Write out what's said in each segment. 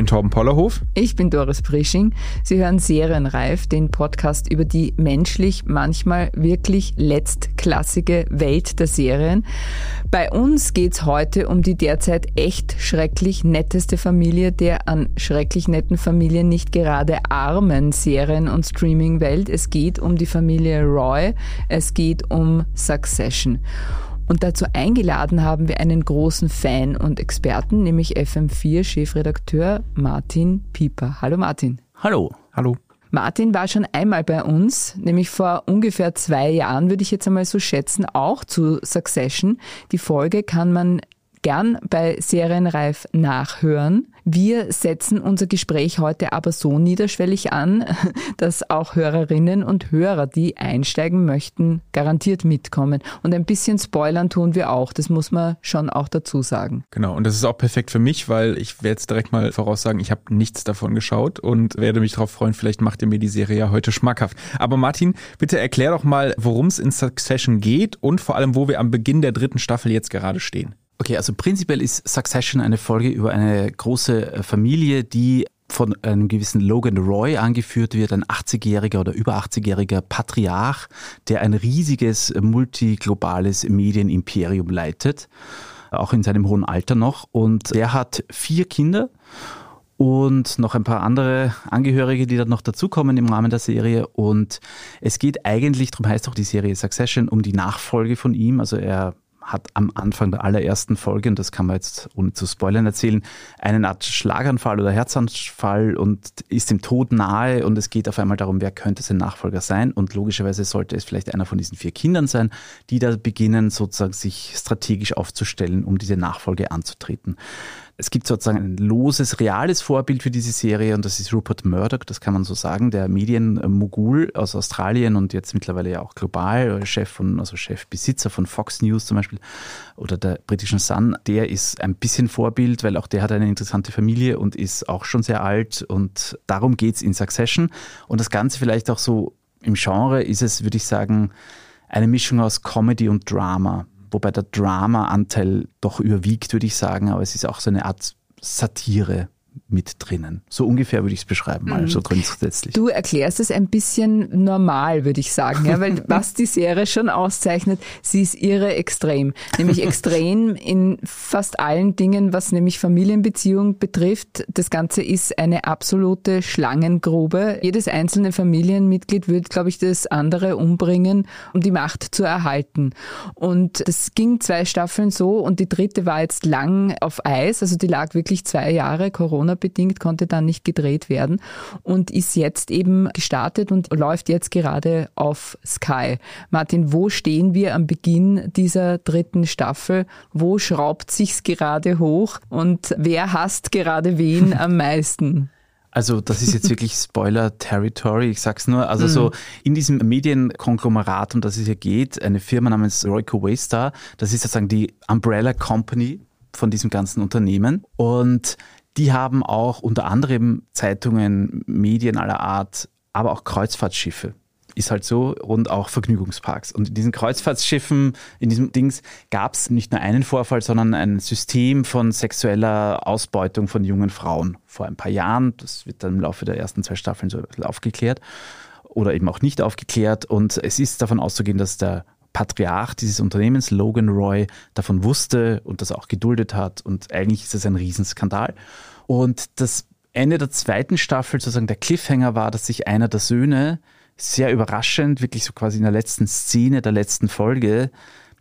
Bin Torben Pollerhof. Ich bin Doris Prisching. Sie hören Serienreif, den Podcast über die menschlich manchmal wirklich letztklassige Welt der Serien. Bei uns geht's heute um die derzeit echt schrecklich netteste Familie der an schrecklich netten Familien nicht gerade armen Serien- und Streaming-Welt. Es geht um die Familie Roy. Es geht um Succession. Und dazu eingeladen haben wir einen großen Fan und Experten, nämlich FM4-Chefredakteur Martin Pieper. Hallo Martin. Hallo. Hallo. Martin war schon einmal bei uns, nämlich vor ungefähr zwei Jahren, würde ich jetzt einmal so schätzen, auch zu Succession. Die Folge kann man gern bei Serienreif nachhören. Wir setzen unser Gespräch heute aber so niederschwellig an, dass auch Hörerinnen und Hörer, die einsteigen möchten, garantiert mitkommen. Und ein bisschen spoilern tun wir auch. Das muss man schon auch dazu sagen. Genau. Und das ist auch perfekt für mich, weil ich werde jetzt direkt mal voraussagen, ich habe nichts davon geschaut und werde mich darauf freuen, vielleicht macht ihr mir die Serie ja heute schmackhaft. Aber Martin, bitte erklär doch mal, worum es in Succession geht und vor allem, wo wir am Beginn der dritten Staffel jetzt gerade stehen. Okay, also prinzipiell ist Succession eine Folge über eine große äh, Familie, die von einem gewissen Logan Roy angeführt wird, ein 80-jähriger oder über 80-jähriger Patriarch, der ein riesiges multiglobales Medienimperium leitet, auch in seinem hohen Alter noch. Und er hat vier Kinder und noch ein paar andere Angehörige, die dann noch dazukommen im Rahmen der Serie. Und es geht eigentlich, darum heißt auch die Serie Succession, um die Nachfolge von ihm. Also er hat am Anfang der allerersten Folge, und das kann man jetzt ohne zu spoilern erzählen, eine Art Schlaganfall oder Herzanfall und ist dem Tod nahe und es geht auf einmal darum, wer könnte sein Nachfolger sein und logischerweise sollte es vielleicht einer von diesen vier Kindern sein, die da beginnen sozusagen sich strategisch aufzustellen, um diese Nachfolge anzutreten. Es gibt sozusagen ein loses, reales Vorbild für diese Serie und das ist Rupert Murdoch, das kann man so sagen, der Medienmogul aus Australien und jetzt mittlerweile ja auch global, Chef von, also Chefbesitzer von Fox News zum Beispiel oder der britischen Sun. Der ist ein bisschen Vorbild, weil auch der hat eine interessante Familie und ist auch schon sehr alt und darum geht's in Succession. Und das Ganze vielleicht auch so im Genre ist es, würde ich sagen, eine Mischung aus Comedy und Drama wobei der Drama-Anteil doch überwiegt, würde ich sagen, aber es ist auch so eine Art Satire mit drinnen. So ungefähr würde ich es beschreiben, mal so mhm. grundsätzlich. Du erklärst es ein bisschen normal, würde ich sagen, ja, weil was die Serie schon auszeichnet, sie ist irre extrem. Nämlich extrem in fast allen Dingen, was nämlich Familienbeziehung betrifft. Das Ganze ist eine absolute Schlangengrube. Jedes einzelne Familienmitglied wird, glaube ich, das andere umbringen, um die Macht zu erhalten. Und das ging zwei Staffeln so und die dritte war jetzt lang auf Eis, also die lag wirklich zwei Jahre Corona Corona-bedingt, konnte dann nicht gedreht werden und ist jetzt eben gestartet und läuft jetzt gerade auf Sky. Martin, wo stehen wir am Beginn dieser dritten Staffel? Wo schraubt sich's gerade hoch und wer hasst gerade wen am meisten? Also das ist jetzt wirklich Spoiler-Territory, ich sag's nur. Also mhm. so in diesem Medienkonglomerat, um das es hier geht, eine Firma namens Royco Waystar, das ist sozusagen die Umbrella Company von diesem ganzen Unternehmen. Und die haben auch unter anderem Zeitungen, Medien aller Art, aber auch Kreuzfahrtschiffe. Ist halt so und auch Vergnügungsparks. Und in diesen Kreuzfahrtschiffen, in diesem Dings, gab es nicht nur einen Vorfall, sondern ein System von sexueller Ausbeutung von jungen Frauen vor ein paar Jahren. Das wird dann im Laufe der ersten zwei Staffeln so ein bisschen aufgeklärt oder eben auch nicht aufgeklärt. Und es ist davon auszugehen, dass der Patriarch dieses Unternehmens, Logan Roy, davon wusste und das auch geduldet hat. Und eigentlich ist es ein Riesenskandal. Und das Ende der zweiten Staffel, sozusagen der Cliffhanger war, dass sich einer der Söhne sehr überraschend, wirklich so quasi in der letzten Szene der letzten Folge,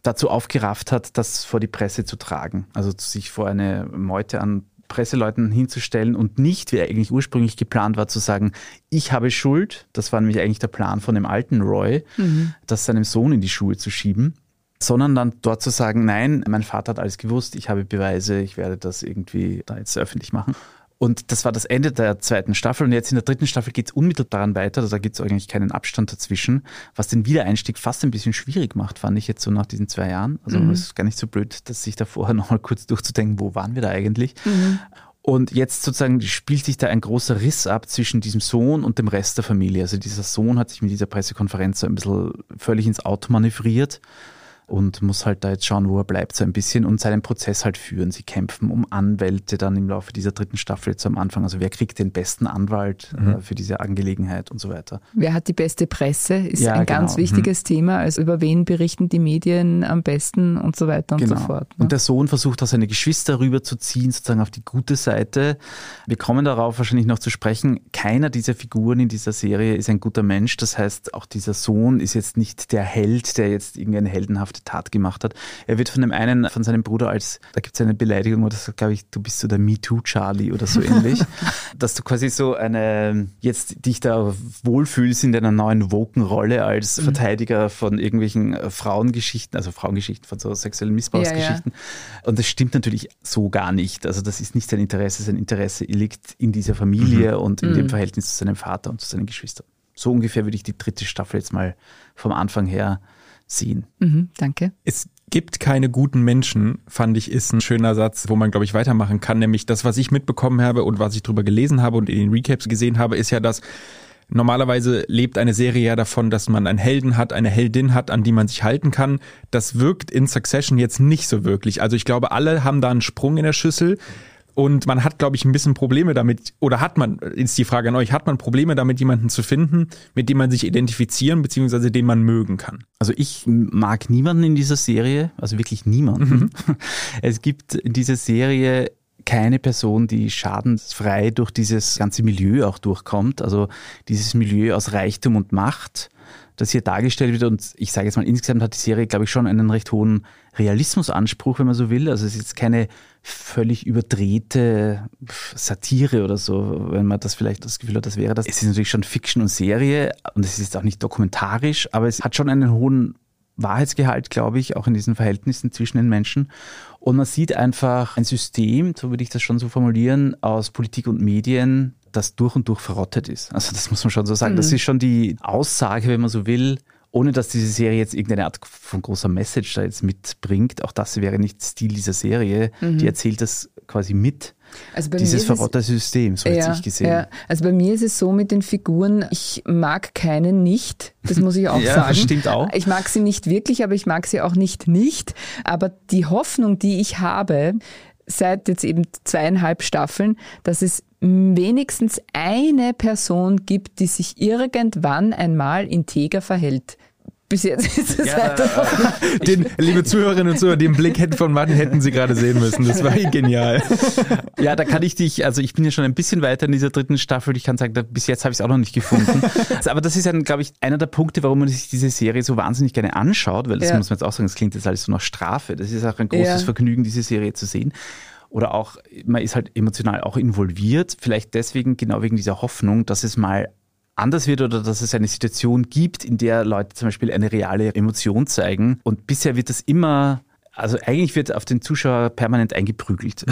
dazu aufgerafft hat, das vor die Presse zu tragen. Also sich vor eine Meute an Presseleuten hinzustellen und nicht, wie eigentlich ursprünglich geplant war, zu sagen, ich habe Schuld. Das war nämlich eigentlich der Plan von dem alten Roy, mhm. das seinem Sohn in die Schuhe zu schieben sondern dann dort zu sagen, nein, mein Vater hat alles gewusst, ich habe Beweise, ich werde das irgendwie da jetzt öffentlich machen. Und das war das Ende der zweiten Staffel. Und jetzt in der dritten Staffel geht es unmittelbar weiter. Also da gibt es eigentlich keinen Abstand dazwischen, was den Wiedereinstieg fast ein bisschen schwierig macht, fand ich jetzt so nach diesen zwei Jahren. Also mhm. es ist gar nicht so blöd, dass sich da vorher nochmal kurz durchzudenken, wo waren wir da eigentlich. Mhm. Und jetzt sozusagen spielt sich da ein großer Riss ab zwischen diesem Sohn und dem Rest der Familie. Also dieser Sohn hat sich mit dieser Pressekonferenz so ein bisschen völlig ins Auto manövriert und muss halt da jetzt schauen, wo er bleibt, so ein bisschen und seinen Prozess halt führen. Sie kämpfen um Anwälte dann im Laufe dieser dritten Staffel jetzt am Anfang. Also wer kriegt den besten Anwalt äh, mhm. für diese Angelegenheit und so weiter. Wer hat die beste Presse? Ist ja, ein genau. ganz wichtiges mhm. Thema. Also über wen berichten die Medien am besten und so weiter und genau. so fort. Ne? Und der Sohn versucht auch seine Geschwister rüberzuziehen, sozusagen auf die gute Seite. Wir kommen darauf wahrscheinlich noch zu sprechen. Keiner dieser Figuren in dieser Serie ist ein guter Mensch. Das heißt, auch dieser Sohn ist jetzt nicht der Held, der jetzt irgendeine heldenhafte Tat gemacht hat. Er wird von dem einen, von seinem Bruder als, da gibt es eine Beleidigung, oder sagt, glaube ich, du bist so der MeToo-Charlie oder so ähnlich, dass du quasi so eine, jetzt dich da wohlfühlst in deiner neuen Woken-Rolle als mhm. Verteidiger von irgendwelchen äh, Frauengeschichten, also Frauengeschichten, von so sexuellen Missbrauchsgeschichten. Ja, ja. Und das stimmt natürlich so gar nicht. Also das ist nicht sein Interesse, sein Interesse liegt in dieser Familie mhm. und in mhm. dem Verhältnis zu seinem Vater und zu seinen Geschwistern. So ungefähr würde ich die dritte Staffel jetzt mal vom Anfang her sehen. Mhm, danke. Es gibt keine guten Menschen, fand ich, ist ein schöner Satz, wo man, glaube ich, weitermachen kann. Nämlich das, was ich mitbekommen habe und was ich drüber gelesen habe und in den Recaps gesehen habe, ist ja, dass Normalerweise lebt eine Serie ja davon, dass man einen Helden hat, eine Heldin hat, an die man sich halten kann. Das wirkt in Succession jetzt nicht so wirklich. Also ich glaube, alle haben da einen Sprung in der Schüssel. Und man hat, glaube ich, ein bisschen Probleme damit, oder hat man, ist die Frage an euch, hat man Probleme damit, jemanden zu finden, mit dem man sich identifizieren, beziehungsweise den man mögen kann? Also ich mag niemanden in dieser Serie, also wirklich niemanden. Mhm. Es gibt in dieser Serie keine Person, die schadensfrei durch dieses ganze Milieu auch durchkommt. Also dieses Milieu aus Reichtum und Macht, das hier dargestellt wird. Und ich sage jetzt mal, insgesamt hat die Serie, glaube ich, schon einen recht hohen Realismusanspruch, wenn man so will. Also es ist jetzt keine völlig überdrehte Satire oder so, wenn man das vielleicht das Gefühl hat, das wäre das. Es ist natürlich schon Fiction und Serie und es ist auch nicht dokumentarisch, aber es hat schon einen hohen Wahrheitsgehalt, glaube ich, auch in diesen Verhältnissen zwischen den Menschen. Und man sieht einfach ein System, so würde ich das schon so formulieren, aus Politik und Medien, das durch und durch verrottet ist. Also das muss man schon so sagen. Mhm. Das ist schon die Aussage, wenn man so will, ohne dass diese Serie jetzt irgendeine Art von großer Message da jetzt mitbringt. Auch das wäre nicht Stil dieser Serie. Mhm. Die erzählt das quasi mit. Also dieses verrottete System, so ja, ich gesehen. Ja. Also bei mir ist es so mit den Figuren, ich mag keinen nicht, das muss ich auch ja, sagen. stimmt auch. Ich mag sie nicht wirklich, aber ich mag sie auch nicht nicht. Aber die Hoffnung, die ich habe, seit jetzt eben zweieinhalb Staffeln, dass es wenigstens eine Person gibt, die sich irgendwann einmal integer verhält. Bis jetzt ist es ja, halt den, Liebe Zuhörerinnen und Zuhörer, den Blick von Martin hätten Sie gerade sehen müssen. Das war genial. Ja, da kann ich dich, also ich bin ja schon ein bisschen weiter in dieser dritten Staffel. Ich kann sagen, da, bis jetzt habe ich es auch noch nicht gefunden. Aber das ist dann, glaube ich, einer der Punkte, warum man sich diese Serie so wahnsinnig gerne anschaut, weil das ja. muss man jetzt auch sagen, das klingt jetzt alles so nach Strafe. Das ist auch ein großes ja. Vergnügen, diese Serie zu sehen oder auch, man ist halt emotional auch involviert, vielleicht deswegen, genau wegen dieser Hoffnung, dass es mal anders wird oder dass es eine Situation gibt, in der Leute zum Beispiel eine reale Emotion zeigen. Und bisher wird das immer also eigentlich wird auf den Zuschauer permanent eingeprügelt.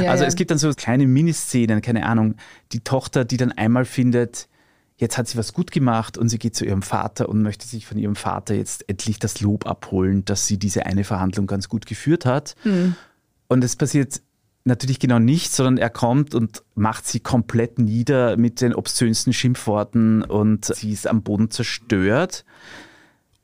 Ja, also ja. es gibt dann so kleine Miniszenen, keine Ahnung, die Tochter, die dann einmal findet, jetzt hat sie was gut gemacht und sie geht zu ihrem Vater und möchte sich von ihrem Vater jetzt endlich das Lob abholen, dass sie diese eine Verhandlung ganz gut geführt hat. Hm. Und es passiert natürlich genau nicht, sondern er kommt und macht sie komplett nieder mit den obszönsten Schimpfworten und sie ist am Boden zerstört.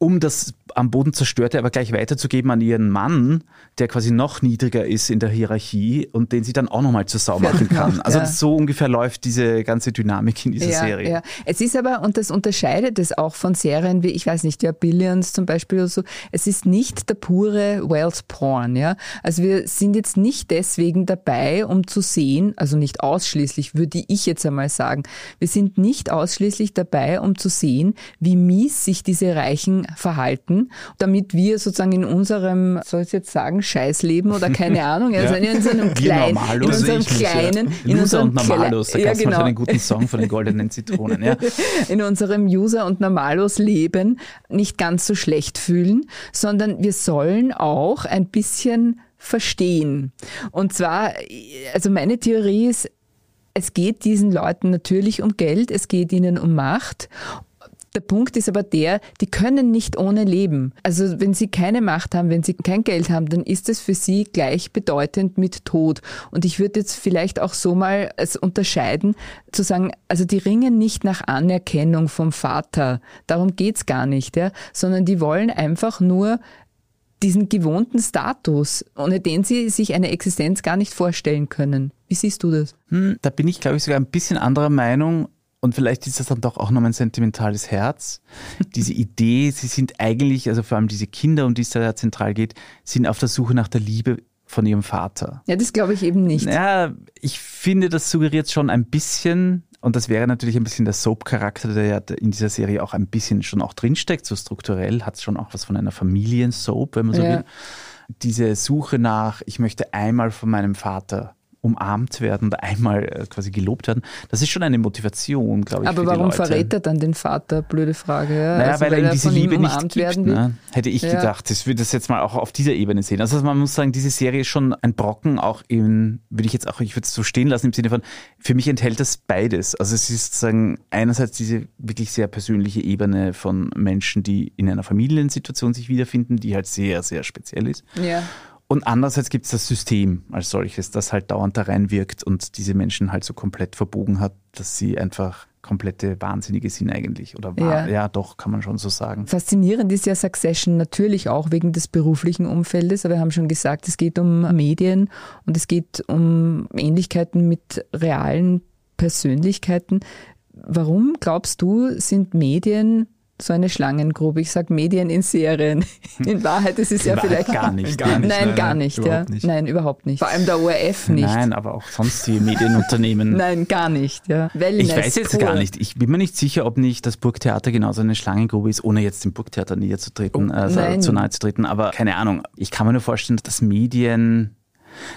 Um das am Boden zerstörte, aber gleich weiterzugeben an ihren Mann, der quasi noch niedriger ist in der Hierarchie und den sie dann auch nochmal zur Sau machen kann. Also ja. so ungefähr läuft diese ganze Dynamik in dieser ja, Serie. Ja. Es ist aber, und das unterscheidet es auch von Serien wie, ich weiß nicht, ja, Billions zum Beispiel oder so, es ist nicht der pure Wealth Porn, ja. Also wir sind jetzt nicht deswegen dabei, um zu sehen, also nicht ausschließlich, würde ich jetzt einmal sagen, wir sind nicht ausschließlich dabei, um zu sehen, wie mies sich diese Reichen verhalten, damit wir sozusagen in unserem, soll ich jetzt sagen, Scheißleben oder keine Ahnung, also in unserem kleinen, in unserem kleinen, in unserem und Normalos, da ja, gab es genau. einen guten Song von den Goldenen Zitronen, ja. In unserem User und Normalos Leben nicht ganz so schlecht fühlen, sondern wir sollen auch ein bisschen verstehen. Und zwar, also meine Theorie ist, Es geht diesen Leuten natürlich um Geld, es geht ihnen um Macht der Punkt ist aber der, die können nicht ohne leben. Also wenn sie keine Macht haben, wenn sie kein Geld haben, dann ist es für sie gleichbedeutend mit Tod. Und ich würde jetzt vielleicht auch so mal es unterscheiden, zu sagen, also die ringen nicht nach Anerkennung vom Vater. Darum geht's gar nicht, ja, sondern die wollen einfach nur diesen gewohnten Status, ohne den sie sich eine Existenz gar nicht vorstellen können. Wie siehst du das? Hm, da bin ich, glaube ich, sogar ein bisschen anderer Meinung. Und vielleicht ist das dann doch auch noch mein sentimentales Herz. Diese Idee, sie sind eigentlich, also vor allem diese Kinder, um die es da zentral geht, sind auf der Suche nach der Liebe von ihrem Vater. Ja, das glaube ich eben nicht. Ja, ich finde, das suggeriert schon ein bisschen, und das wäre natürlich ein bisschen der Soap-Charakter, der ja in dieser Serie auch ein bisschen schon auch drinsteckt, so strukturell, hat es schon auch was von einer Familiensoap, wenn man so ja. will. Diese Suche nach, ich möchte einmal von meinem Vater umarmt werden oder einmal äh, quasi gelobt werden. Das ist schon eine Motivation, glaube ich. Aber warum verrät er dann den Vater? Blöde Frage. Ja? Naja, also, weil, weil er diese Liebe nicht gibt, werden. Ne? Hätte ich ja. gedacht. Ich würde das jetzt mal auch auf dieser Ebene sehen. Also man muss sagen, diese Serie ist schon ein Brocken, auch in, würde ich jetzt auch, ich würde es so stehen lassen im Sinne von, für mich enthält das beides. Also es ist sozusagen einerseits diese wirklich sehr persönliche Ebene von Menschen, die in einer Familiensituation sich wiederfinden, die halt sehr, sehr speziell ist. Ja. Und andererseits gibt es das System als solches, das halt dauernd da reinwirkt und diese Menschen halt so komplett verbogen hat, dass sie einfach komplette Wahnsinnige sind eigentlich. Oder ja. ja, doch, kann man schon so sagen. Faszinierend ist ja Succession natürlich auch wegen des beruflichen Umfeldes, aber wir haben schon gesagt, es geht um Medien und es geht um Ähnlichkeiten mit realen Persönlichkeiten. Warum glaubst du, sind Medien so eine Schlangengrube. Ich sage Medien in Serien. In Wahrheit ist es ja vielleicht gar nicht. Gar nicht nein, nein, gar nicht, ja. nicht. Nein, überhaupt nicht. Vor allem der ORF nicht. Nein, aber auch sonst die Medienunternehmen. nein, gar nicht. Ja. Wellness, ich weiß jetzt pur. gar nicht. Ich bin mir nicht sicher, ob nicht das Burgtheater genauso eine Schlangengrube ist, ohne jetzt dem Burgtheater näher zu treten, oh, also zu nahe zu treten. Aber keine Ahnung. Ich kann mir nur vorstellen, dass Medien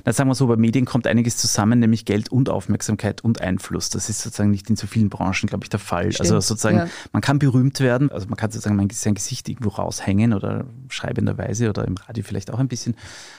na, sagen wir so, bei Medien kommt einiges zusammen, nämlich Geld und Aufmerksamkeit und Einfluss. Das ist sozusagen nicht in so vielen Branchen, glaube ich, der Fall. Stimmt. Also sozusagen, ja. man kann berühmt werden, also man kann sozusagen sein Gesicht irgendwo raushängen oder schreibenderweise oder im Radio vielleicht auch ein bisschen.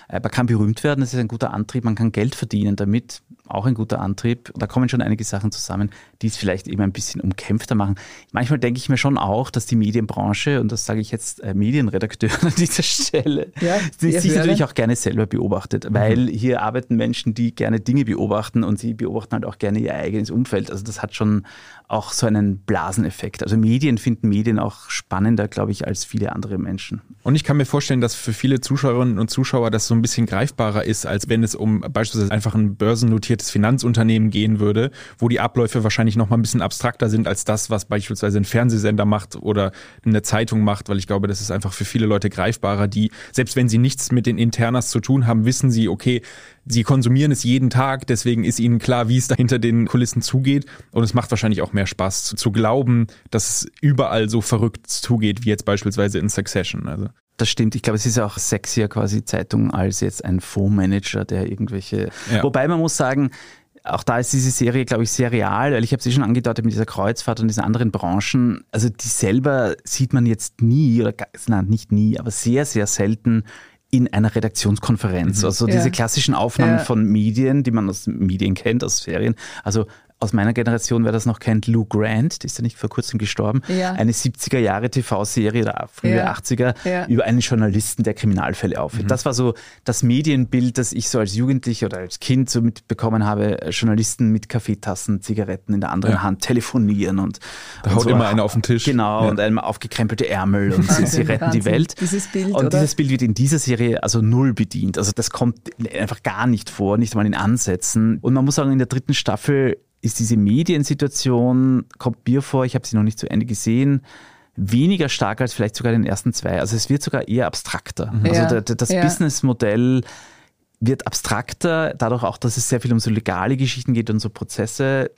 Äh, man kann berühmt werden, das ist ein guter Antrieb, man kann Geld verdienen damit, auch ein guter Antrieb. Da kommen schon einige Sachen zusammen, die es vielleicht eben ein bisschen umkämpfter machen. Manchmal denke ich mir schon auch, dass die Medienbranche, und das sage ich jetzt äh, Medienredakteur an dieser Stelle, ja, sich natürlich auch gerne selber beobachtet, mhm. Hier arbeiten Menschen, die gerne Dinge beobachten und sie beobachten halt auch gerne ihr eigenes Umfeld. Also das hat schon auch so einen Blaseneffekt. Also Medien finden Medien auch spannender, glaube ich, als viele andere Menschen. Und ich kann mir vorstellen, dass für viele Zuschauerinnen und Zuschauer das so ein bisschen greifbarer ist, als wenn es um beispielsweise einfach ein börsennotiertes Finanzunternehmen gehen würde, wo die Abläufe wahrscheinlich noch mal ein bisschen abstrakter sind als das, was beispielsweise ein Fernsehsender macht oder eine Zeitung macht, weil ich glaube, das ist einfach für viele Leute greifbarer, die, selbst wenn sie nichts mit den Internas zu tun haben, wissen sie, okay, sie konsumieren es jeden Tag, deswegen ist ihnen klar, wie es da hinter den Kulissen zugeht. Und es macht wahrscheinlich auch mehr Spaß zu, zu glauben, dass es überall so verrückt zugeht, wie jetzt beispielsweise in Succession. Also. Das stimmt. Ich glaube, es ist auch sexier quasi Zeitung als jetzt ein Fondsmanager, der irgendwelche. Ja. Wobei man muss sagen, auch da ist diese Serie, glaube ich, sehr real, weil ich habe sie schon angedeutet mit dieser Kreuzfahrt und diesen anderen Branchen. Also die selber sieht man jetzt nie, oder nein, nicht nie, aber sehr, sehr selten in einer Redaktionskonferenz. Mhm. Also diese klassischen Aufnahmen ja. von Medien, die man aus Medien kennt, aus Serien. Also aus meiner Generation, wer das noch kennt, Lou Grant, die ist ja nicht vor kurzem gestorben, ja. eine 70er Jahre TV-Serie oder frühe ja. 80er ja. über einen Journalisten, der Kriminalfälle aufhört. Mhm. Das war so das Medienbild, das ich so als Jugendlicher oder als Kind so mitbekommen habe, Journalisten mit Kaffeetassen, Zigaretten in der anderen Hand telefonieren und da haut so. immer einer auf den Tisch. Genau, und einem aufgekrempelte Ärmel und sie, sie retten die Welt. Dieses Bild, und oder? dieses Bild wird in dieser Serie also null bedient. Also das kommt einfach gar nicht vor, nicht mal in Ansätzen. Und man muss sagen, in der dritten Staffel ist diese Mediensituation, kommt mir vor, ich habe sie noch nicht zu Ende gesehen, weniger stark als vielleicht sogar den ersten zwei. Also es wird sogar eher abstrakter. Mhm. Also ja, das ja. Businessmodell wird abstrakter, dadurch auch, dass es sehr viel um so legale Geschichten geht und so Prozesse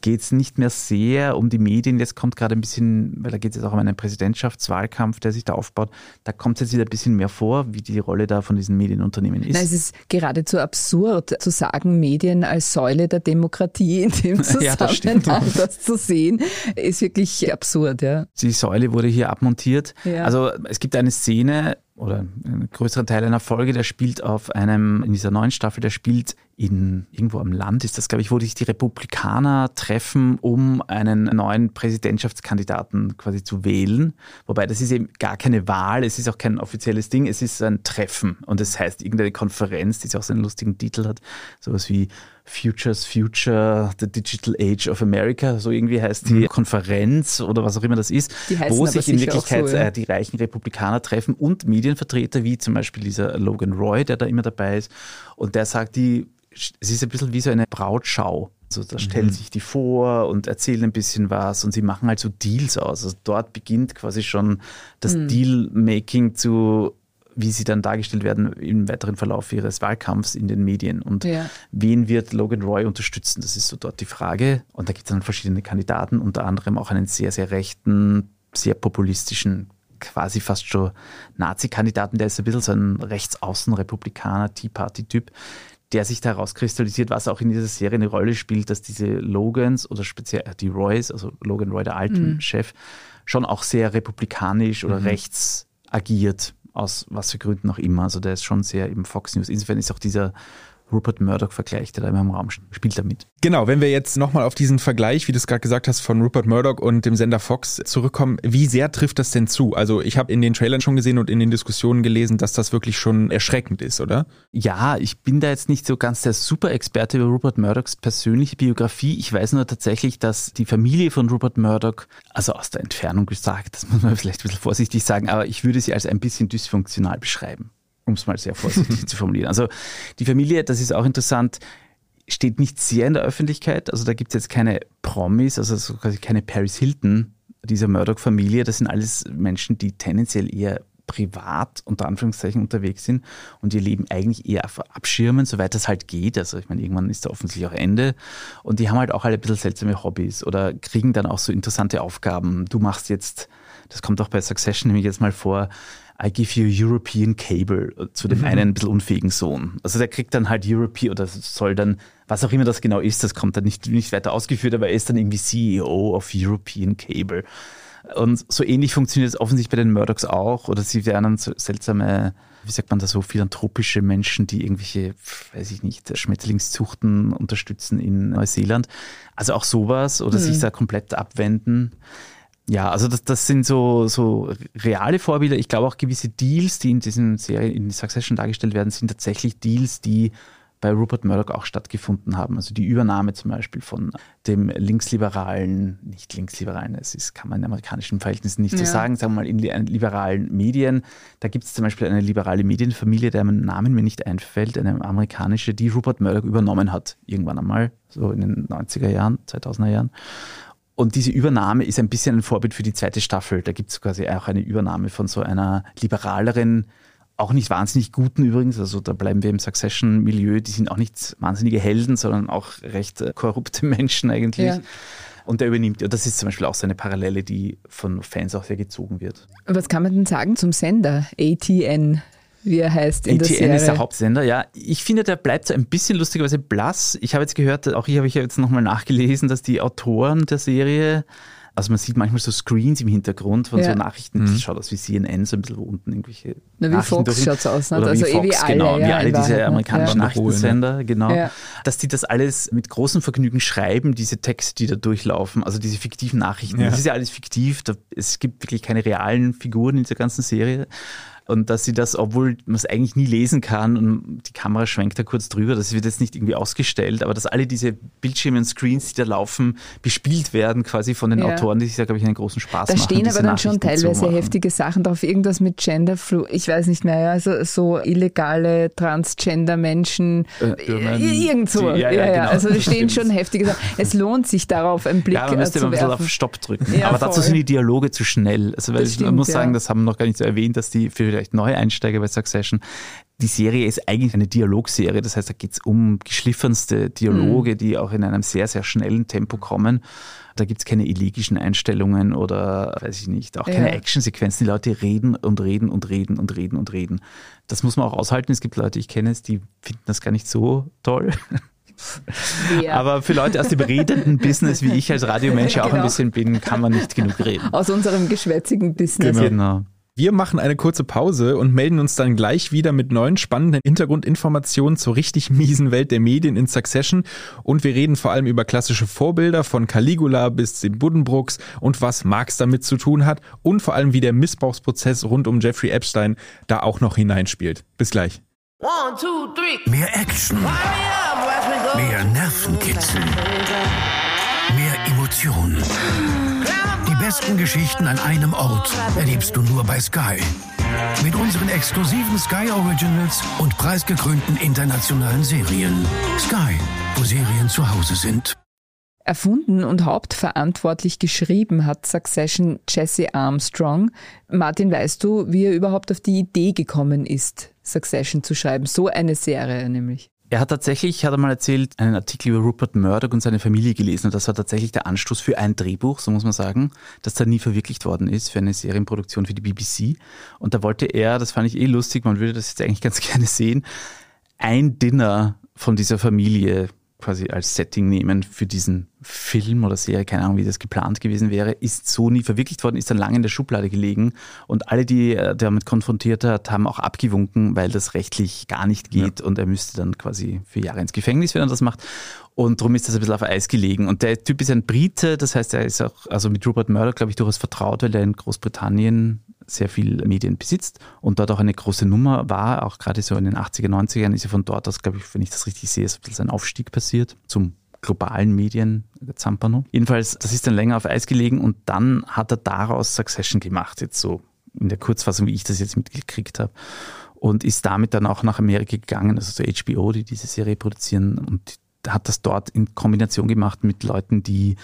geht es nicht mehr sehr um die Medien. Jetzt kommt gerade ein bisschen, weil da geht es jetzt auch um einen Präsidentschaftswahlkampf, der sich da aufbaut. Da kommt es jetzt wieder ein bisschen mehr vor, wie die Rolle da von diesen Medienunternehmen ist. Nein, es ist geradezu absurd zu sagen, Medien als Säule der Demokratie in dem Zusammenhang ja, das, das, zu sehen, ist wirklich absurd. Ja. Die Säule wurde hier abmontiert. Ja. Also es gibt eine Szene, oder einen größeren Teil einer Folge, der spielt auf einem, in dieser neuen Staffel, der spielt in irgendwo am Land, ist das, glaube ich, wo sich die Republikaner treffen, um einen neuen Präsidentschaftskandidaten quasi zu wählen. Wobei das ist eben gar keine Wahl, es ist auch kein offizielles Ding, es ist ein Treffen. Und das heißt irgendeine Konferenz, die auch so einen lustigen Titel hat, sowas wie Futures Future, the Digital Age of America, so irgendwie heißt die mhm. Konferenz oder was auch immer das ist, wo sich in Wirklichkeit so, ja. Äh, die reichen Republikaner treffen und Medienvertreter, wie zum Beispiel dieser Logan Roy, der da immer dabei ist. Und der sagt, die, es ist ein bisschen wie so eine Brautschau. Also da stellen mhm. sich die vor und erzählen ein bisschen was und sie machen halt so Deals aus. Also dort beginnt quasi schon das mhm. Deal-Making zu wie sie dann dargestellt werden im weiteren Verlauf ihres Wahlkampfs in den Medien. Und ja. wen wird Logan Roy unterstützen? Das ist so dort die Frage. Und da gibt es dann verschiedene Kandidaten, unter anderem auch einen sehr, sehr rechten, sehr populistischen, quasi fast schon Nazi-Kandidaten, der ist ein bisschen so ein Rechtsaußen-Republikaner, Tea Party-Typ, der sich da herauskristallisiert, was auch in dieser Serie eine Rolle spielt, dass diese Logans oder speziell die Roys, also Logan Roy, der alten mhm. Chef, schon auch sehr republikanisch oder mhm. rechts agiert aus was für Gründen auch immer. Also der ist schon sehr eben Fox News. Insofern ist auch dieser Rupert Murdoch-Vergleich, der da immer im Raum spielt damit. Genau, wenn wir jetzt nochmal auf diesen Vergleich, wie du es gerade gesagt hast, von Rupert Murdoch und dem Sender Fox zurückkommen, wie sehr trifft das denn zu? Also ich habe in den Trailern schon gesehen und in den Diskussionen gelesen, dass das wirklich schon erschreckend ist, oder? Ja, ich bin da jetzt nicht so ganz der Super-Experte über Rupert Murdochs persönliche Biografie. Ich weiß nur tatsächlich, dass die Familie von Rupert Murdoch, also aus der Entfernung gesagt, das muss man vielleicht ein bisschen vorsichtig sagen, aber ich würde sie als ein bisschen dysfunktional beschreiben um es mal sehr vorsichtig zu formulieren. Also die Familie, das ist auch interessant, steht nicht sehr in der Öffentlichkeit. Also da gibt es jetzt keine Promis, also so quasi keine Paris Hilton dieser Murdoch-Familie. Das sind alles Menschen, die tendenziell eher privat unter Anführungszeichen unterwegs sind und ihr Leben eigentlich eher abschirmen, soweit das halt geht. Also ich meine, irgendwann ist da offensichtlich auch Ende. Und die haben halt auch alle ein bisschen seltsame Hobbys oder kriegen dann auch so interessante Aufgaben. Du machst jetzt, das kommt auch bei Succession nämlich jetzt mal vor, I give you European Cable äh, zu dem mhm. einen ein bisschen unfähigen Sohn. Also der kriegt dann halt European oder soll dann, was auch immer das genau ist, das kommt dann nicht, nicht weiter ausgeführt, aber er ist dann irgendwie CEO of European Cable. Und so ähnlich funktioniert es offensichtlich bei den Murdochs auch. Oder sie werden so seltsame, wie sagt man da so, philanthropische Menschen, die irgendwelche, weiß ich nicht, Schmetterlingszuchten unterstützen in Neuseeland. Also auch sowas oder mhm. sich da komplett abwenden. Ja, also das, das sind so, so reale Vorbilder. Ich glaube auch gewisse Deals, die in diesen Serien in Succession dargestellt werden, sind tatsächlich Deals, die bei Rupert Murdoch auch stattgefunden haben. Also die Übernahme zum Beispiel von dem linksliberalen, nicht linksliberalen, es ist, kann man in amerikanischen Verhältnissen nicht ja. so sagen, sagen wir mal in liberalen Medien. Da gibt es zum Beispiel eine liberale Medienfamilie, deren Namen mir nicht einfällt, eine amerikanische, die Rupert Murdoch übernommen hat, irgendwann einmal, so in den 90er Jahren, 2000er Jahren. Und diese Übernahme ist ein bisschen ein Vorbild für die zweite Staffel. Da gibt es quasi auch eine Übernahme von so einer liberaleren, auch nicht wahnsinnig guten übrigens. Also da bleiben wir im Succession-Milieu. Die sind auch nicht wahnsinnige Helden, sondern auch recht äh, korrupte Menschen eigentlich. Ja. Und der übernimmt, und das ist zum Beispiel auch so eine Parallele, die von Fans auch sehr gezogen wird. Was kann man denn sagen zum Sender ATN? Wie er heißt in ATN der Serie. ist der Hauptsender, ja. Ich finde, der bleibt so ein bisschen lustigerweise blass. Ich habe jetzt gehört, auch hier habe ich jetzt nochmal nachgelesen, dass die Autoren der Serie also man sieht manchmal so Screens im Hintergrund von ja. so Nachrichten, mhm. das schaut aus wie CNN, so ein bisschen unten irgendwelche Na, wie Nachrichten Fox schaut es aus, ne? Oder also wie Fox, wie alle, genau, ja, wie alle diese amerikanischen ja. Nachrichtensender, genau. Ja. Dass die das alles mit großem Vergnügen schreiben, diese Texte, die da durchlaufen, also diese fiktiven Nachrichten. Das ist ja alles fiktiv, da, es gibt wirklich keine realen Figuren in dieser ganzen Serie. Und dass sie das, obwohl man es eigentlich nie lesen kann und die Kamera schwenkt da kurz drüber, das wird jetzt nicht irgendwie ausgestellt, aber dass alle diese Bildschirme und Screens, die da laufen, bespielt werden quasi von den ja. Autoren, die sich da, glaube ich, einen großen Spaß da machen. Da stehen aber dann schon teilweise heftige Sachen drauf, irgendwas mit Genderflu, ich weiß nicht mehr, also so illegale Transgender-Menschen, äh, irgend so. Ja, ja, genau. Also da stehen schon heftige Sachen. Es lohnt sich darauf, einen Blick ja, man müsste zu mal ein bisschen auf Stopp drücken. Aber voll. dazu sind die Dialoge zu schnell. Also weil ich, stimmt, man muss sagen, das haben wir noch gar nicht so erwähnt, dass die für vielleicht Neueinsteiger bei Succession. Die Serie ist eigentlich eine Dialogserie, das heißt, da geht es um geschliffenste Dialoge, mhm. die auch in einem sehr, sehr schnellen Tempo kommen. Da gibt es keine elegischen Einstellungen oder, weiß ich nicht, auch keine ja. Actionsequenzen. Die Leute reden und reden und reden und reden und reden. Das muss man auch aushalten. Es gibt Leute, ich kenne es, die finden das gar nicht so toll. Ja. Aber für Leute aus dem redenden Business, wie ich als Radiomensch genau. auch ein genau. bisschen bin, kann man nicht genug reden. Aus unserem geschwätzigen Business. Genau. Wir machen eine kurze Pause und melden uns dann gleich wieder mit neuen spannenden Hintergrundinformationen zur richtig miesen Welt der Medien in Succession und wir reden vor allem über klassische Vorbilder von Caligula bis zu Buddenbrooks und was Marx damit zu tun hat und vor allem wie der Missbrauchsprozess rund um Jeffrey Epstein da auch noch hineinspielt. Bis gleich. One, two, three. Mehr Action, mehr Nervenkitzel, mehr Emotionen. Besten Geschichten an einem Ort erlebst du nur bei Sky. Mit unseren exklusiven Sky Originals und preisgekrönten internationalen Serien. Sky, wo Serien zu Hause sind. Erfunden und hauptverantwortlich geschrieben hat Succession Jesse Armstrong. Martin, weißt du, wie er überhaupt auf die Idee gekommen ist, Succession zu schreiben? So eine Serie nämlich. Er hat tatsächlich, hat er mal erzählt, einen Artikel über Rupert Murdoch und seine Familie gelesen und das war tatsächlich der Anstoß für ein Drehbuch, so muss man sagen, das da nie verwirklicht worden ist für eine Serienproduktion für die BBC. Und da wollte er, das fand ich eh lustig, man würde das jetzt eigentlich ganz gerne sehen, ein Dinner von dieser Familie quasi als Setting nehmen für diesen Film oder Serie, keine Ahnung, wie das geplant gewesen wäre, ist so nie verwirklicht worden, ist dann lange in der Schublade gelegen und alle, die er damit konfrontiert hat, haben auch abgewunken, weil das rechtlich gar nicht geht ja. und er müsste dann quasi für Jahre ins Gefängnis, wenn er das macht. Und darum ist das ein bisschen auf Eis gelegen. Und der Typ ist ein Brite, das heißt, er ist auch, also mit Rupert Murdoch, glaube ich, durchaus vertraut, weil er in Großbritannien sehr viel Medien besitzt und dort auch eine große Nummer war, auch gerade so in den 80er, 90ern ist ja von dort aus, glaube ich, wenn ich das richtig sehe, ist ein Aufstieg passiert zum globalen Medien Zampano. Jedenfalls, das ist dann länger auf Eis gelegen und dann hat er daraus Succession gemacht, jetzt so in der Kurzfassung, wie ich das jetzt mitgekriegt habe. Und ist damit dann auch nach Amerika gegangen, also zu HBO, die diese Serie produzieren und hat das dort in Kombination gemacht mit Leuten, die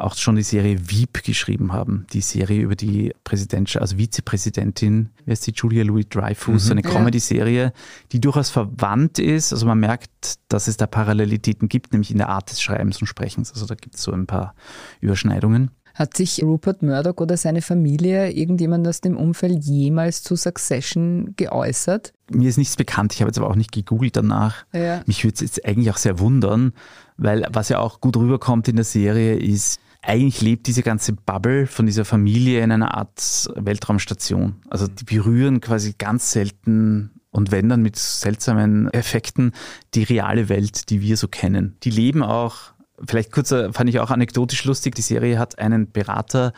auch schon die Serie Wieb geschrieben haben. Die Serie über die Präsidentschaft, also Vizepräsidentin, wer ist die Julia Louis Dreyfus, mhm. eine Comedy-Serie, die durchaus verwandt ist. Also man merkt, dass es da Parallelitäten gibt, nämlich in der Art des Schreibens und Sprechens. Also da gibt es so ein paar Überschneidungen. Hat sich Rupert Murdoch oder seine Familie, irgendjemand aus dem Umfeld jemals zu Succession geäußert? Mir ist nichts bekannt, ich habe jetzt aber auch nicht gegoogelt danach. Ja. Mich würde es jetzt eigentlich auch sehr wundern, weil was ja auch gut rüberkommt in der Serie ist, eigentlich lebt diese ganze Bubble von dieser Familie in einer Art Weltraumstation. Also die berühren quasi ganz selten und wenn dann mit seltsamen Effekten die reale Welt, die wir so kennen. Die leben auch, vielleicht kurz, fand ich auch anekdotisch lustig, die Serie hat einen Berater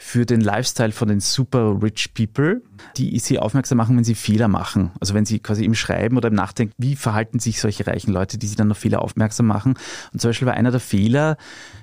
für den Lifestyle von den super rich people, die sie aufmerksam machen, wenn sie Fehler machen. Also wenn sie quasi im Schreiben oder im Nachdenken, wie verhalten sich solche reichen Leute, die sie dann auf Fehler aufmerksam machen. Und zum Beispiel war einer der Fehler,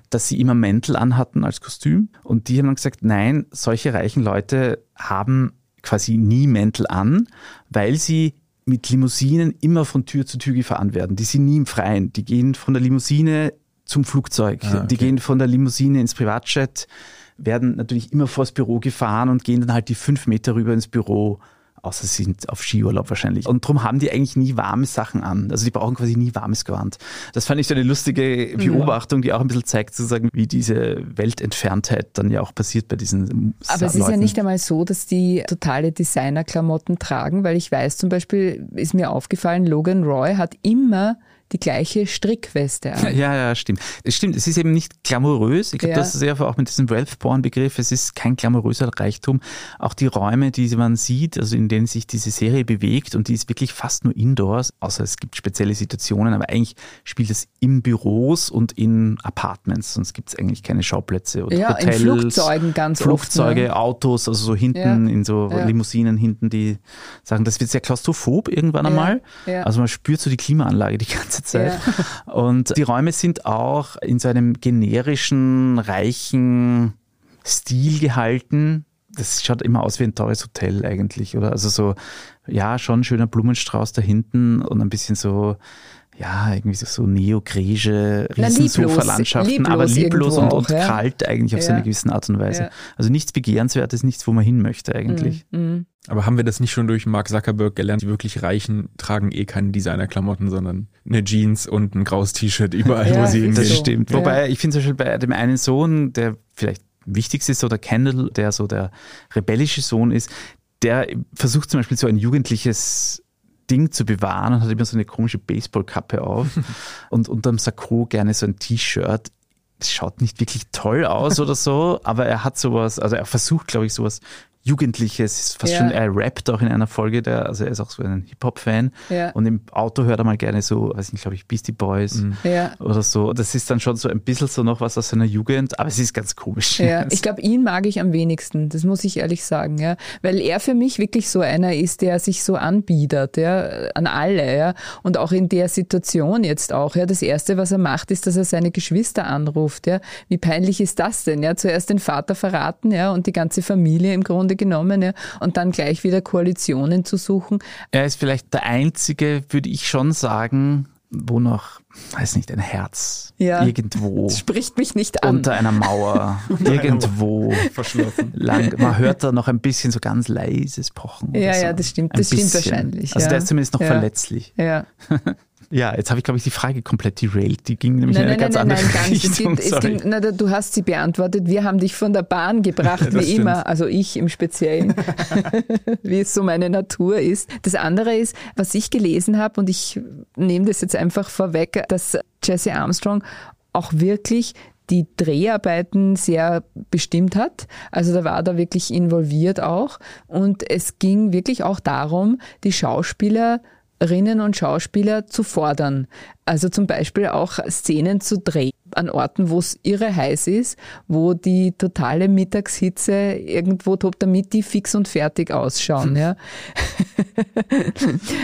dass sie immer Mäntel anhatten als Kostüm. Und die haben dann gesagt, nein, solche reichen Leute haben quasi nie Mäntel an, weil sie mit Limousinen immer von Tür zu Tür gefahren werden. Die sind nie im Freien. Die gehen von der Limousine zum Flugzeug. Ah, okay. Die gehen von der Limousine ins Privatjet, werden natürlich immer vors Büro gefahren und gehen dann halt die fünf Meter rüber ins Büro außer sie sind auf Skiurlaub wahrscheinlich. Und darum haben die eigentlich nie warme Sachen an. Also die brauchen quasi nie warmes Gewand. Das fand ich so eine lustige Beobachtung, die auch ein bisschen zeigt, sozusagen, wie diese Weltentferntheit dann ja auch passiert bei diesen Aber es ist ja nicht einmal so, dass die totale Designerklamotten tragen, weil ich weiß zum Beispiel, ist mir aufgefallen, Logan Roy hat immer die gleiche Strickweste an. Ja, ja, stimmt. Es stimmt, es ist eben nicht glamourös. Ich glaube, ja. das ist ja auch mit diesem Wealth-Porn-Begriff. Es ist kein glamouröser Reichtum. Auch die Räume, die man sieht, also in denen sich diese Serie bewegt und die ist wirklich fast nur indoors, außer es gibt spezielle Situationen, aber eigentlich spielt es in Büros und in Apartments, sonst gibt es eigentlich keine Schauplätze oder ja, Hotels. In Flugzeugen ganz Flugzeuge, oft, ne? Autos, also so hinten, ja. in so. Limousinen hinten, die sagen, das wird sehr klaustrophob irgendwann einmal. Also man spürt so die Klimaanlage die ganze ganze Zeit. Ja. Und die Räume sind auch in so einem generischen, reichen Stil gehalten. Das schaut immer aus wie ein teures Hotel eigentlich, oder? Also so, ja, schon schöner Blumenstrauß da hinten und ein bisschen so, ja, irgendwie so, so neogrege Riesensofa-Landschaften, aber lieblos und, und ja? kalt eigentlich auf ja. so eine gewisse Art und Weise. Ja. Also nichts Begehrenswertes, nichts, wo man hin möchte eigentlich. Mhm. mhm. Aber haben wir das nicht schon durch Mark Zuckerberg gelernt? Die wirklich Reichen tragen eh keine Designerklamotten, sondern eine Jeans und ein graues T-Shirt überall, wo sie hingehen. Das stimmt. Wobei, ich finde zum Beispiel bei dem einen Sohn, der vielleicht wichtigste ist, so der Kendall, der so der rebellische Sohn ist, der versucht zum Beispiel so ein jugendliches Ding zu bewahren und hat immer so eine komische Baseballkappe auf und unterm Sakko gerne so ein T-Shirt. Das schaut nicht wirklich toll aus oder so, aber er hat sowas, also er versucht, glaube ich, sowas Jugendliches, fast Ja. schon, er rappt auch in einer Folge, der, also er ist auch so ein Hip-Hop-Fan Ja. und im Auto hört er mal gerne so, weiß nicht, glaube ich, Beastie Boys Ja. oder so. Das ist dann schon so ein bisschen so noch was aus seiner Jugend, aber es ist ganz komisch. Ja, ich glaube, ihn mag ich am wenigsten, das muss ich ehrlich sagen, ja. Weil er für mich wirklich so einer ist, der sich so anbietet, ja, an alle, ja. Und auch in der Situation jetzt auch, ja. Das erste, was er macht, ist, dass er seine Geschwister anruft, ja. Wie peinlich ist das denn, ja? Zuerst den Vater verraten, ja, und die ganze Familie im Grunde genommen, ja. Und dann gleich wieder Koalitionen zu suchen. Er ist vielleicht der einzige, würde ich schon sagen, wo noch, weiß nicht, ein Herz Ja. irgendwo Das spricht mich nicht an. unter einer Mauer irgendwo Verschlossen. lang. Man hört da noch ein bisschen so ganz leises Pochen. oder Ja, so. ja, das stimmt. Ein Das stimmt wahrscheinlich, Also ja. der ist zumindest noch Ja. verletzlich. ja. Ja, jetzt habe ich, glaube ich, die Frage komplett derailed. Die ging nämlich Nein, in eine nein, ganz nein, andere nein, gar nicht. Richtung. es Sorry. gibt, na, du hast sie beantwortet. Wir haben dich von der Bahn gebracht, wie stimmt. immer. Also ich im Speziellen, wie es so meine Natur ist. Das andere ist, was ich gelesen habe, und ich nehme das jetzt einfach vorweg, dass Jesse Armstrong auch wirklich die Dreharbeiten sehr bestimmt hat. Also da war da wirklich involviert auch. Und es ging wirklich auch darum, die Schauspielerinnen und Schauspieler zu fordern. Also zum Beispiel auch Szenen zu drehen an Orten, wo es irre heiß ist, wo die totale Mittagshitze irgendwo tobt, damit die fix und fertig ausschauen. Ja.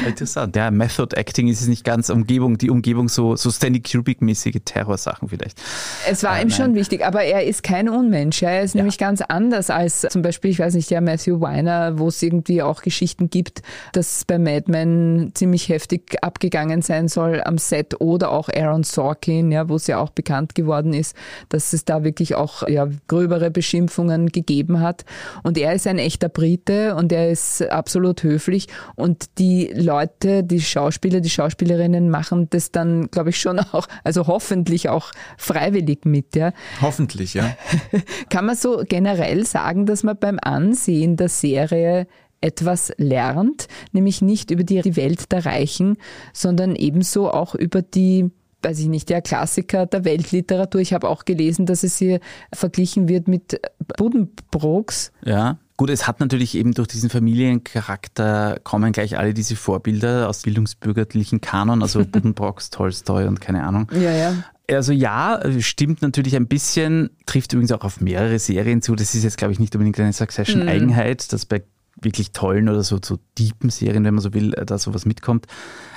Interessant. Ja, Method Acting ist es nicht ganz Umgebung, die Umgebung so, so Stanley Kubrick-mäßige Terrorsachen vielleicht. Es war Äh, ihm nein. schon wichtig, aber er ist kein Unmensch. Ja. Er ist nämlich ganz anders als zum Beispiel, ich weiß nicht, der Matthew Weiner, wo es irgendwie auch Geschichten gibt, dass bei Mad Men ziemlich heftig abgegangen sein soll am Set oder auch Aaron Sorkin, ja, wo es ja auch bekannt geworden ist, dass es da wirklich auch ja, gröbere Beschimpfungen gegeben hat. Und er ist ein echter Brite und er ist absolut höflich und die Leute, die Schauspieler, die Schauspielerinnen machen das dann, glaube ich, schon auch, also hoffentlich auch freiwillig mit, ja. Hoffentlich, ja. Kann man so generell sagen, dass man beim Ansehen der Serie etwas lernt, nämlich nicht über die Welt der Reichen, sondern ebenso auch über die weiß ich nicht, der Klassiker der Weltliteratur. Ich habe auch gelesen, dass es hier verglichen wird mit Buddenbrooks. Ja. Gut, es hat natürlich eben durch diesen Familiencharakter kommen gleich alle diese Vorbilder aus bildungsbürgerlichen Kanon, also Buddenbrooks, Tolstoi und keine Ahnung. Ja, ja. Also ja, stimmt natürlich ein bisschen, trifft übrigens auch auf mehrere Serien zu. Das ist jetzt, glaube ich, nicht unbedingt eine Succession-Eigenheit, dass bei wirklich tollen oder so, so deepen Serien, wenn man so will, da sowas mitkommt.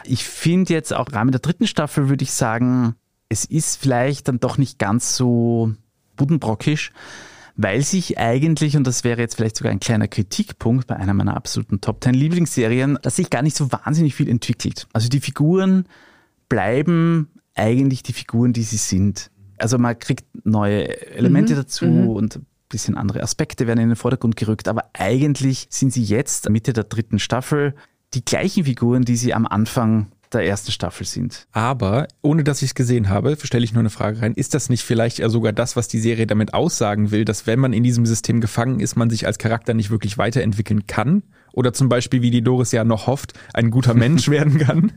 Ich finde jetzt auch im Rahmen der dritten Staffel würde ich sagen, es ist vielleicht dann doch nicht ganz so buddenbrockisch, weil sich eigentlich, und das wäre jetzt vielleicht sogar ein kleiner Kritikpunkt bei einer meiner absoluten Top 10 Lieblingsserien, dass sich gar nicht so wahnsinnig viel entwickelt. Also die Figuren bleiben eigentlich die Figuren, die sie sind. Also man kriegt neue Elemente dazu und ein bisschen andere Aspekte werden in den Vordergrund gerückt, aber eigentlich sind sie jetzt Mitte der dritten Staffel die gleichen Figuren, die sie am Anfang der ersten Staffel sind. Aber ohne dass ich es gesehen habe, stelle ich nur eine Frage rein. Ist das nicht vielleicht ja sogar das, was die Serie damit aussagen will, dass wenn man in diesem System gefangen ist, man sich als Charakter nicht wirklich weiterentwickeln kann? Oder zum Beispiel, wie die Doris ja noch hofft, ein guter Mensch werden kann?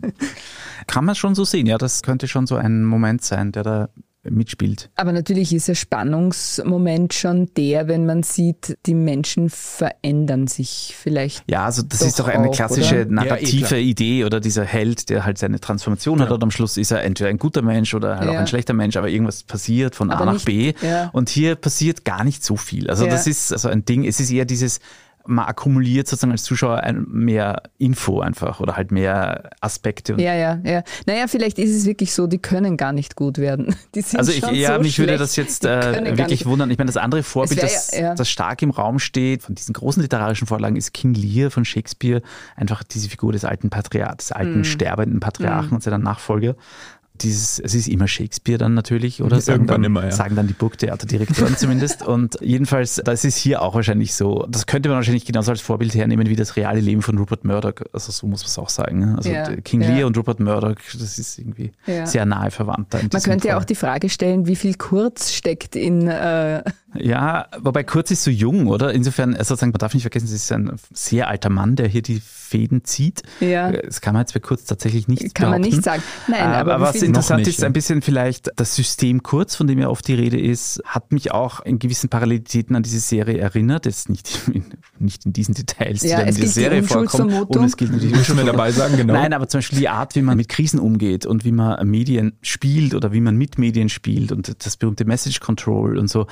Kann man schon so sehen, ja, das könnte schon so ein Moment sein, der da mitspielt. Aber natürlich ist der Spannungsmoment schon der, wenn man sieht, die Menschen verändern sich vielleicht. Ja, also das Doch ist doch eine auch, klassische oder? narrative Ja, eh. Idee oder dieser Held, der halt seine Transformation hat Genau. und am Schluss ist er entweder ein guter Mensch oder halt auch Ja. ein schlechter Mensch, aber irgendwas passiert von Aber A nach nicht- B ja. und hier passiert gar nicht so viel. Also Ja. das ist also ein Ding, es ist eher dieses man akkumuliert sozusagen als Zuschauer mehr Info einfach oder halt mehr Aspekte. Und Ja, ja, ja. Naja, vielleicht ist es wirklich so, die können gar nicht gut werden. Also ich, ja, so mich würde schlecht, das jetzt äh, wirklich wundern. Ich meine, das andere Vorbild, wär das, ja. das stark im Raum steht, von diesen großen literarischen Vorlagen, ist King Lear von Shakespeare. Einfach diese Figur des alten Patriarchs, des alten sterbenden Patriarchen und seiner Nachfolger. Dieses, es ist immer Shakespeare dann natürlich, oder? Sagen Irgendwann dann, immer, ja. Sagen dann die Burgtheaterdirektoren zumindest. Und jedenfalls, das ist hier auch wahrscheinlich so. Das könnte man wahrscheinlich genauso als Vorbild hernehmen wie das reale Leben von Rupert Murdoch. Also so muss man es auch sagen. ne? Also Ja, King ja. Lear und Rupert Murdoch, das ist irgendwie Ja. sehr nahe verwandt. Man könnte ja Fall. auch die Frage stellen, wie viel Kurz steckt in, äh, Ja, wobei Kurz ist so jung, oder? Insofern, also sozusagen, man darf nicht vergessen, es ist ein sehr alter Mann, der hier die Fäden zieht. Ja. Das kann man jetzt bei Kurz tatsächlich nicht Kann behaupten. man nicht sagen. Nein, aber, aber was interessant nicht, ist, ja. ein bisschen vielleicht das System Kurz, von dem ja oft die Rede ist, hat mich auch in gewissen Parallelitäten an diese Serie erinnert. Jetzt nicht in, nicht in diesen Details, die Ja, da in die Serie vorkommen. Und es gilt natürlich Ich will schon mal dabei sagen, genau. Nein, aber zum Beispiel die Art, wie man mit Krisen umgeht und wie man Medien spielt oder wie man mit Medien spielt und das berühmte Message Control und so,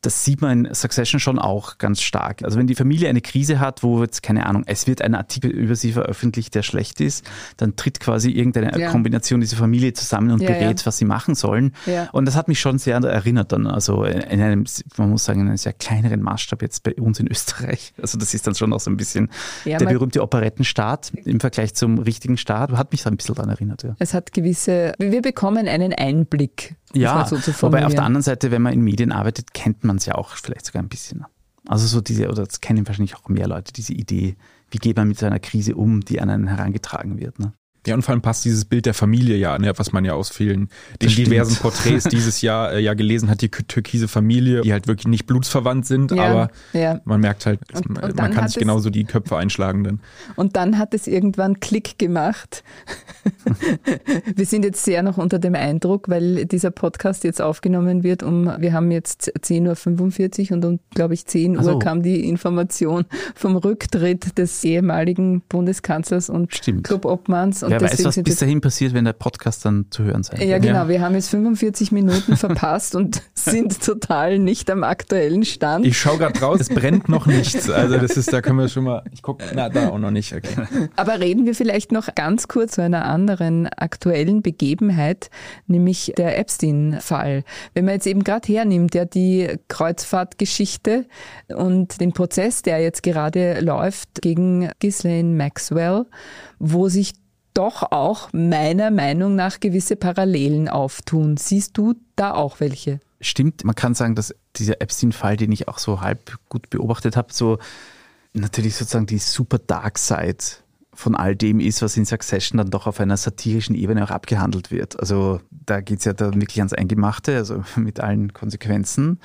das sieht man in Succession schon auch ganz stark. Also wenn die Familie eine Krise hat, wo jetzt, keine Ahnung, es wird ein Artikel über sie veröffentlicht, der schlecht ist, dann tritt quasi irgendeine Ja. Kombination dieser Familie zusammen und Ja, berät, ja. was sie machen sollen. Ja. Und das hat mich schon sehr erinnert dann, also in einem, man muss sagen, in einem sehr kleineren Maßstab jetzt bei uns in Österreich. Also das ist dann schon auch so ein bisschen Ja, der berühmte Operettenstaat im Vergleich zum richtigen Staat. Hat mich da ein bisschen daran erinnert, ja. Es hat gewisse, wir bekommen einen Einblick, Ja, so wobei auf der anderen Seite, wenn man in Medien arbeitet, kennt man es ja auch vielleicht sogar ein bisschen. Also so diese, oder das kennen wahrscheinlich auch mehr Leute, diese Idee, wie geht man mit so einer Krise um, die an einen herangetragen wird. Ne? Ja, und vor allem passt dieses Bild der Familie ja, ne, was man ja aus vielen, den diversen Porträts dieses Jahr äh, ja gelesen hat, die türkise Familie, die halt wirklich nicht blutsverwandt sind, Ja, aber ja. man merkt halt, Und- und man kann sich genauso die Köpfe einschlagen dann. Und dann hat es irgendwann Klick gemacht. wir sind jetzt sehr noch unter dem Eindruck, weil dieser Podcast jetzt aufgenommen wird. Um, wir haben jetzt 10.45 Uhr und um, glaube ich, 10 Ach so. Uhr kam die Information vom Rücktritt des ehemaligen Bundeskanzlers und. Clubobmanns. Und Wer weiß, deswegen was bis dahin passiert, wenn der Podcast dann zu hören sein Ja, wird. genau. Wir haben jetzt 45 Minuten verpasst und sind total nicht am aktuellen Stand. Ich schaue gerade raus, es brennt noch nichts. Also das ist, da können wir schon mal, ich gucke, na, da auch noch nicht, okay. Aber reden wir vielleicht noch ganz kurz zu einer anderen aktuellen Begebenheit, nämlich der Epstein-Fall. Wenn man jetzt eben gerade hernimmt, ja die Kreuzfahrtgeschichte und den Prozess, der jetzt gerade läuft gegen Ghislaine Maxwell, wo sich doch auch meiner Meinung nach gewisse Parallelen auftun. Siehst du da auch welche? Stimmt, man kann sagen, dass dieser Epstein-Fall, den ich auch so halb gut beobachtet habe, so natürlich sozusagen die super Dark Side von all dem ist, was in Succession dann doch auf einer satirischen Ebene auch abgehandelt wird. Also da geht es ja dann wirklich ans Eingemachte, also mit allen Konsequenzen.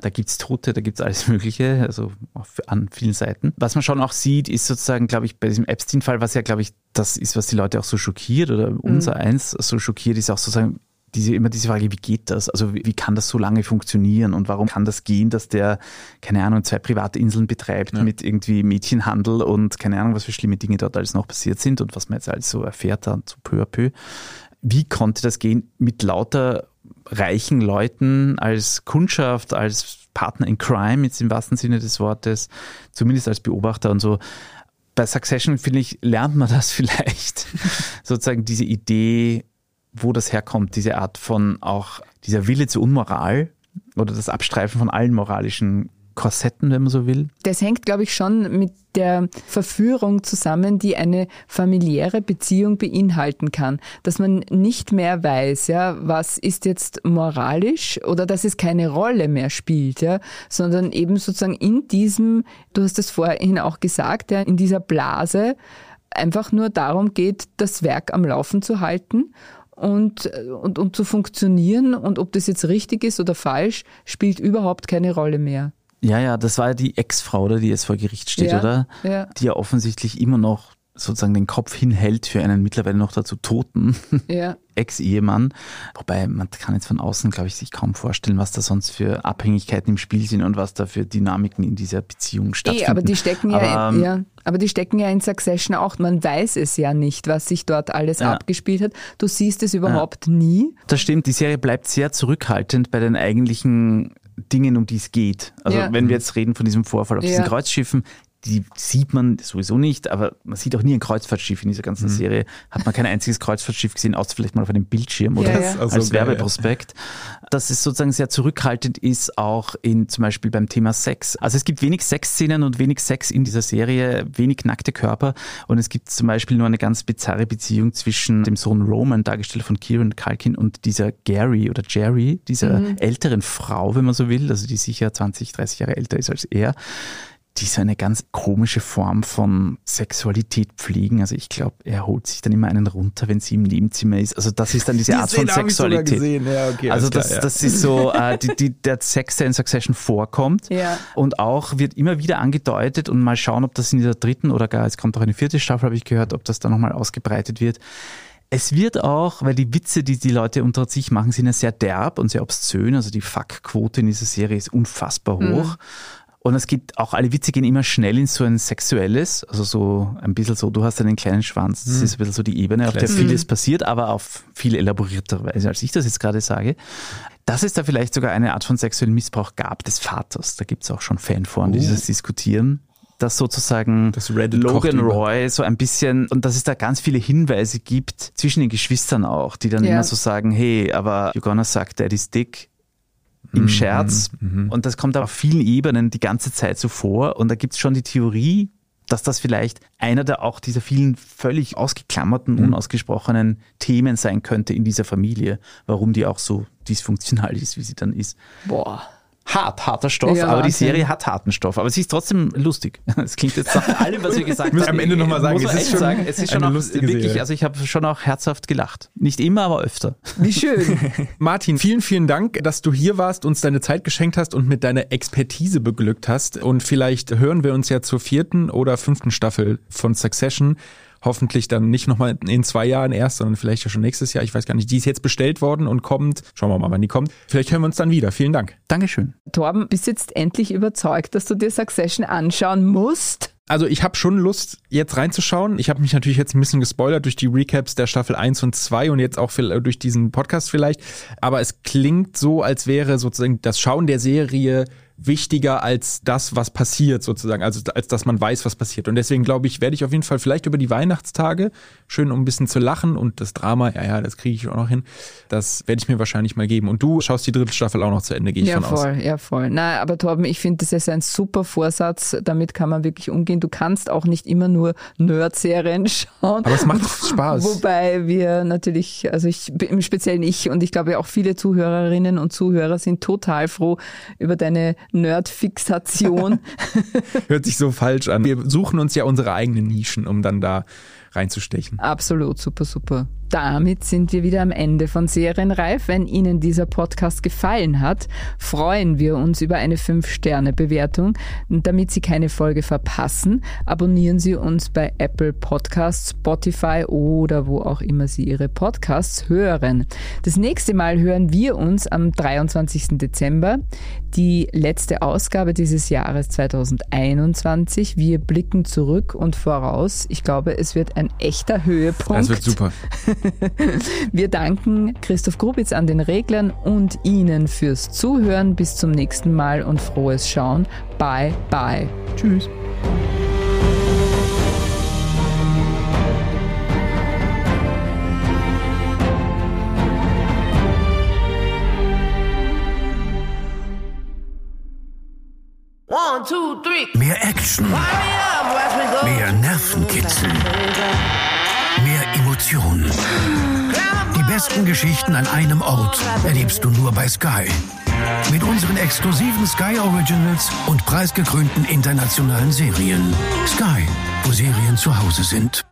Da gibt's Tote, da gibt's alles Mögliche, also auf, an vielen Seiten. Was man schon auch sieht, ist sozusagen, glaube ich, bei diesem Epstein-Fall, was ja, glaube ich, das ist, was die Leute auch so schockiert oder unser eins so schockiert, ist auch sozusagen diese, immer diese Frage, wie geht das? Also wie, wie kann das so lange funktionieren und warum kann das gehen, dass der, keine Ahnung, zwei private Inseln betreibt mit irgendwie Mädchenhandel und keine Ahnung, was für schlimme Dinge dort alles noch passiert sind und was man jetzt alles so erfährt dann so peu à peu. Wie konnte das gehen mit lauter reichen Leuten als Kundschaft, als Partner in Crime, jetzt im wahrsten Sinne des Wortes, zumindest als Beobachter und so. Bei Succession, finde ich, lernt man das vielleicht. Sozusagen diese Idee, wo das herkommt, diese Art von auch dieser Wille zur Unmoral oder das Abstreifen von allen moralischen Korsetten, wenn man so will. Das hängt, glaube ich, schon mit der Verführung zusammen, die eine familiäre Beziehung beinhalten kann. Dass man nicht mehr weiß, ja, was ist jetzt moralisch oder dass es keine Rolle mehr spielt, ja, sondern eben sozusagen in diesem, du hast es vorhin auch gesagt, ja, in dieser Blase einfach nur darum geht, das Werk am Laufen zu halten und, und, und zu funktionieren. Und ob das jetzt richtig ist oder falsch, spielt überhaupt keine Rolle mehr. Ja, ja, das war ja die Ex-Frau, oder, die jetzt vor Gericht steht, Ja, oder? ja. Die ja offensichtlich immer noch sozusagen den Kopf hinhält für einen mittlerweile noch dazu toten Ja. Ex-Ehemann. Wobei man kann jetzt von außen, glaube ich, sich kaum vorstellen, was da sonst für Abhängigkeiten im Spiel sind und was da für Dynamiken in dieser Beziehung stattfinden. Eh, aber die stecken ja, Aber, in, ähm, ja, aber die stecken ja in Succession auch. Man weiß es ja nicht, was sich dort alles Ja. abgespielt hat. Du siehst es überhaupt nie. Das stimmt, die Serie bleibt sehr zurückhaltend bei den eigentlichen Dingen, um die es geht. Also Ja. wenn wir jetzt reden von diesem Vorfall auf diesen Ja. Kreuzschiffen, die sieht man sowieso nicht, aber man sieht auch nie ein Kreuzfahrtschiff in dieser ganzen Serie. Hat man kein einziges Kreuzfahrtschiff gesehen, außer vielleicht mal auf einem Bildschirm oder Ja, ja. Also als geil, Werbeprospekt. Dass es sozusagen sehr zurückhaltend ist, auch in zum Beispiel beim Thema Sex. Also es gibt wenig Sexszenen und wenig Sex in dieser Serie, wenig nackte Körper und es gibt zum Beispiel nur eine ganz bizarre Beziehung zwischen dem Sohn Roman, dargestellt von Kieran Culkin, und dieser Gary oder Jerry, dieser älteren Frau, wenn man so will, also die sicher 20, 30 Jahre älter ist als er die so eine ganz komische Form von Sexualität pflegen. Also ich glaube, er holt sich dann immer einen runter, wenn sie im Nebenzimmer ist. Also das ist dann diese Art von Sexualität. Ja, okay, also das, klar, ja. das ist so äh, die, die, der Sex, der in Succession vorkommt. Ja. Und auch wird immer wieder angedeutet und mal schauen, ob das in dieser dritten oder gar, es kommt auch eine vierte Staffel, habe ich gehört, ob das dann nochmal ausgebreitet wird. Es wird auch, weil die Witze, die die Leute unter sich machen, sind ja sehr derb und sehr obszön. Also die Fuck-Quote in dieser Serie ist unfassbar hoch. Mhm. Und es geht auch, alle Witze gehen immer schnell in so ein sexuelles, also so ein bisschen so, du hast einen kleinen Schwanz, das mhm. ist ein bisschen so die Ebene, auf der vieles passiert, aber auf viel elaborierter Weise, als ich das jetzt gerade sage. Dass es da vielleicht sogar eine Art von sexuellen Missbrauch gab des Vaters, da gibt es auch schon Fanforen, die oh. dieses diskutieren dass sozusagen das Logan Roy so ein bisschen und dass es da ganz viele Hinweise gibt zwischen den Geschwistern auch, die dann ja. immer so sagen, hey, aber you're gonna suck daddy's dick im mhm, Scherz. Mhm, mhm. Und das kommt auf vielen Ebenen die ganze Zeit so vor. Und da gibt es schon die Theorie, dass das vielleicht einer der auch dieser vielen völlig ausgeklammerten, mhm. unausgesprochenen Themen sein könnte in dieser Familie, warum die auch so dysfunktional ist, wie sie dann ist. Boah hart, harter Stoff, ja, aber die Serie hat harten Stoff. Aber sie ist trotzdem lustig. Es klingt jetzt nach allem, was wir gesagt haben. am Ende nochmal sagen, es ist, schon sagen, es ist schon auch wirklich, Serie. also ich habe schon auch herzhaft gelacht. Nicht immer, aber öfter. Wie schön. Martin, vielen, vielen Dank, dass du hier warst, uns deine Zeit geschenkt hast und mit deiner Expertise beglückt hast. Und vielleicht hören wir uns ja zur vierten oder fünften Staffel von Succession hoffentlich dann nicht nochmal in zwei Jahren erst, sondern vielleicht ja schon nächstes Jahr. Ich weiß gar nicht. Die ist jetzt bestellt worden und kommt. Schauen wir mal, wann die kommt. Vielleicht hören wir uns dann wieder. Vielen Dank. Dankeschön. Torben, bist jetzt endlich überzeugt, dass du dir Succession anschauen musst? Also ich habe schon Lust, jetzt reinzuschauen. Ich habe mich natürlich jetzt ein bisschen gespoilert durch die Recaps der Staffel 1 und 2 und jetzt auch durch diesen Podcast vielleicht. Aber es klingt so, als wäre sozusagen das Schauen der Serie wichtiger als das, was passiert sozusagen, also als dass man weiß, was passiert. Und deswegen glaube ich, werde ich auf jeden Fall vielleicht über die Weihnachtstage, schön um ein bisschen zu lachen und das Drama, ja, ja, das kriege ich auch noch hin, das werde ich mir wahrscheinlich mal geben. Und du schaust die dritte Staffel auch noch zu Ende, gehe ich ja, von voll, aus. Ja, voll. Na, aber Torben, ich finde, das ist ein super Vorsatz, damit kann man wirklich umgehen. Du kannst auch nicht immer nur Nerd-Serien schauen. Aber es macht Spaß. Wobei wir natürlich, also ich, im Speziellen ich und ich glaube auch viele Zuhörerinnen und Zuhörer sind total froh über deine Nerd-Fixation. Hört sich so falsch an. Wir suchen uns ja unsere eigenen Nischen, um dann da reinzustechen. Absolut, super, super damit sind wir wieder am Ende von Serienreif. Wenn Ihnen dieser Podcast gefallen hat, freuen wir uns über eine 5-Sterne-Bewertung. Damit Sie keine Folge verpassen, abonnieren Sie uns bei Apple Podcasts, Spotify oder wo auch immer Sie Ihre Podcasts hören. Das nächste Mal hören wir uns am 23. Dezember, die letzte Ausgabe dieses Jahres 2021. Wir blicken zurück und voraus. Ich glaube, es wird ein echter Höhepunkt. Das wird super. Wir danken Christoph Grubitz an den Reglern und Ihnen fürs Zuhören. Bis zum nächsten Mal und frohes Schauen. Bye, bye. Tschüss. One, two, three. Mehr Action. Mehr Nervenkitzel. Emotionen. Die besten Geschichten an einem Ort erlebst du nur bei Sky. Mit unseren exklusiven Sky Originals und preisgekrönten internationalen Serien. Sky, wo Serien zu Hause sind.